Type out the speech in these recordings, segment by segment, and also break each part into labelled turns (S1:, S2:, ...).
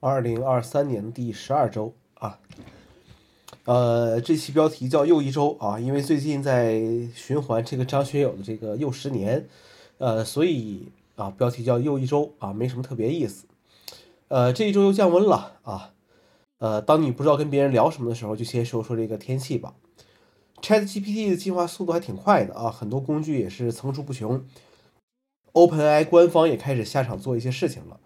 S1: 二零二三年第十二周啊，呃，这期标题叫又一周啊，因为最近在循环这个张学友的这个又十年，呃，所以啊，标题叫又一周啊，没什么特别意思。呃，这一周又降温了啊，呃，当你不知道跟别人聊什么的时候，就先说说这个天气吧。Chat GPT 的进化速度还挺快的啊，很多工具也是层出不穷。OpenAI 官方也开始下场做一些事情了，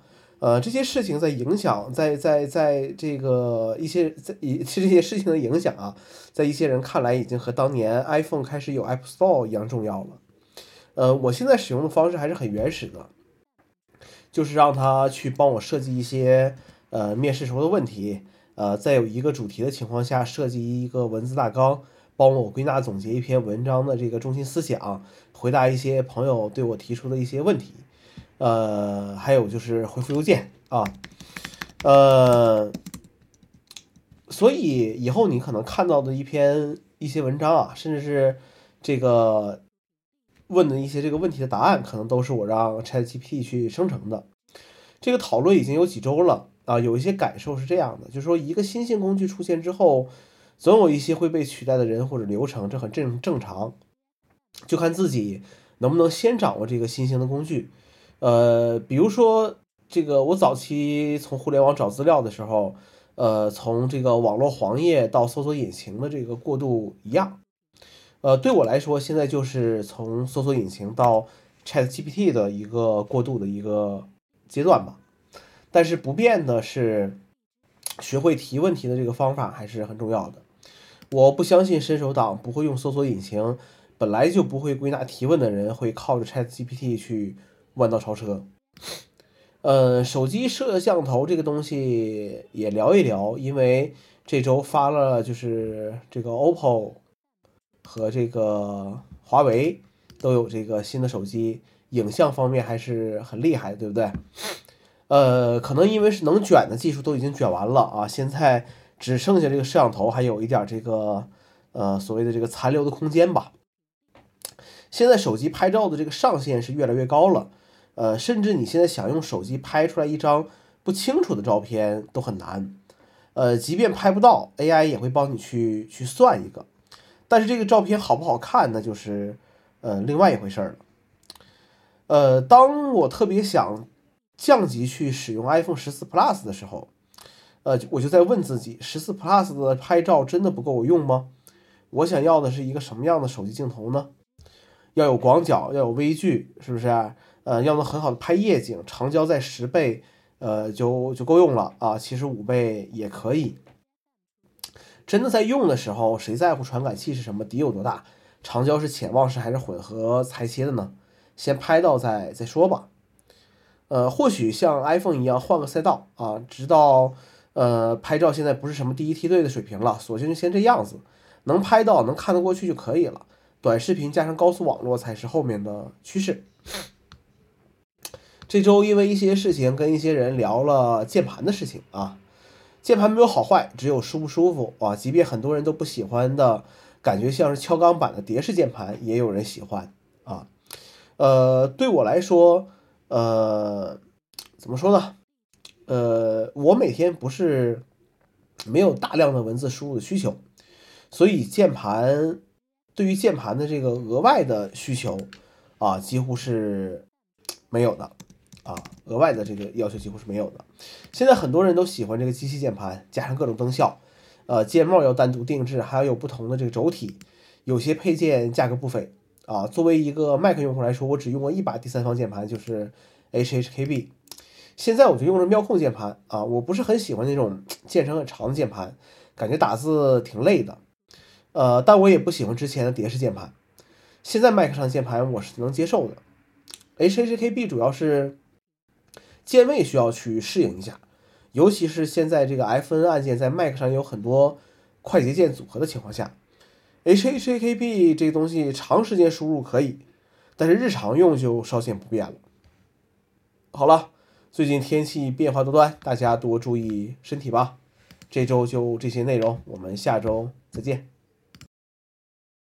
S1: 呃，这些事情在影响，在在在这个一些在一其实这些事情的影响啊，在一些人看来已经和当年 iPhone 开始有 App Store 一样重要了。呃，我现在使用的方式还是很原始的，就是让他去帮我设计一些呃面试时候的问题，呃，在有一个主题的情况下设计一个文字大纲。帮我归纳总结一篇文章的这个中心思想，回答一些朋友对我提出的一些问题，呃，还有就是回复邮件啊，呃，所以以后你可能看到的一篇一些文章啊，甚至是这个问的一些这个问题的答案，可能都是我让 ChatGPT 去生成的。这个讨论已经有几周了啊，有一些感受是这样的，就是说一个新兴工具出现之后。总有一些会被取代的人或者流程，这很正正常，就看自己能不能先掌握这个新兴的工具。呃，比如说这个，我早期从互联网找资料的时候，呃，从这个网络黄页到搜索引擎的这个过渡一样。呃，对我来说，现在就是从搜索引擎到 Chat GPT 的一个过渡的一个阶段吧。但是不变的是，学会提问题的这个方法还是很重要的。我不相信伸手党不会用搜索引擎，本来就不会归纳提问的人会靠着 Chat GPT 去弯道超车。呃，手机摄像头这个东西也聊一聊，因为这周发了，就是这个 OPPO 和这个华为都有这个新的手机，影像方面还是很厉害，对不对？呃，可能因为是能卷的技术都已经卷完了啊，现在。只剩下这个摄像头还有一点这个，呃，所谓的这个残留的空间吧。现在手机拍照的这个上限是越来越高了，呃，甚至你现在想用手机拍出来一张不清楚的照片都很难，呃，即便拍不到，AI 也会帮你去去算一个。但是这个照片好不好看，那就是呃另外一回事了。呃，当我特别想降级去使用 iPhone 十四 Plus 的时候。呃，我就在问自己，十四 Plus 的拍照真的不够我用吗？我想要的是一个什么样的手机镜头呢？要有广角，要有微距，是不是？呃，要能很好的拍夜景，长焦在十倍，呃，就就够用了啊。其实五倍也可以。真的在用的时候，谁在乎传感器是什么，底有多大，长焦是潜望式还是混合裁切的呢？先拍到再再说吧。呃，或许像 iPhone 一样换个赛道啊，直到。呃，拍照现在不是什么第一梯队的水平了，索性就先这样子，能拍到能看得过去就可以了。短视频加上高速网络才是后面的趋势。这周因为一些事情跟一些人聊了键盘的事情啊，键盘没有好坏，只有舒不舒服啊。即便很多人都不喜欢的感觉像是敲钢板的蝶式键盘，也有人喜欢啊。呃，对我来说，呃，怎么说呢？呃，我每天不是没有大量的文字输入的需求，所以键盘对于键盘的这个额外的需求啊，几乎是没有的啊，额外的这个要求几乎是没有的。现在很多人都喜欢这个机器键盘，加上各种灯效，呃，键帽要单独定制，还要有不同的这个轴体，有些配件价格不菲啊。作为一个 Mac 用户来说，我只用过一把第三方键盘，就是 HHKB。现在我就用着妙控键盘啊，我不是很喜欢那种 键程很长的键盘，感觉打字挺累的。呃，但我也不喜欢之前的蝶式键盘。现在 Mac 上键盘我是能接受的。HHKB 主要是键位需要去适应一下，尤其是现在这个 FN 按键在 Mac 上有很多快捷键组合的情况下，HHKB 这个东西长时间输入可以，但是日常用就稍显不便了。好了。最近天气变化多端，大家多注意身体吧。这周就这些内容，我们下周再见。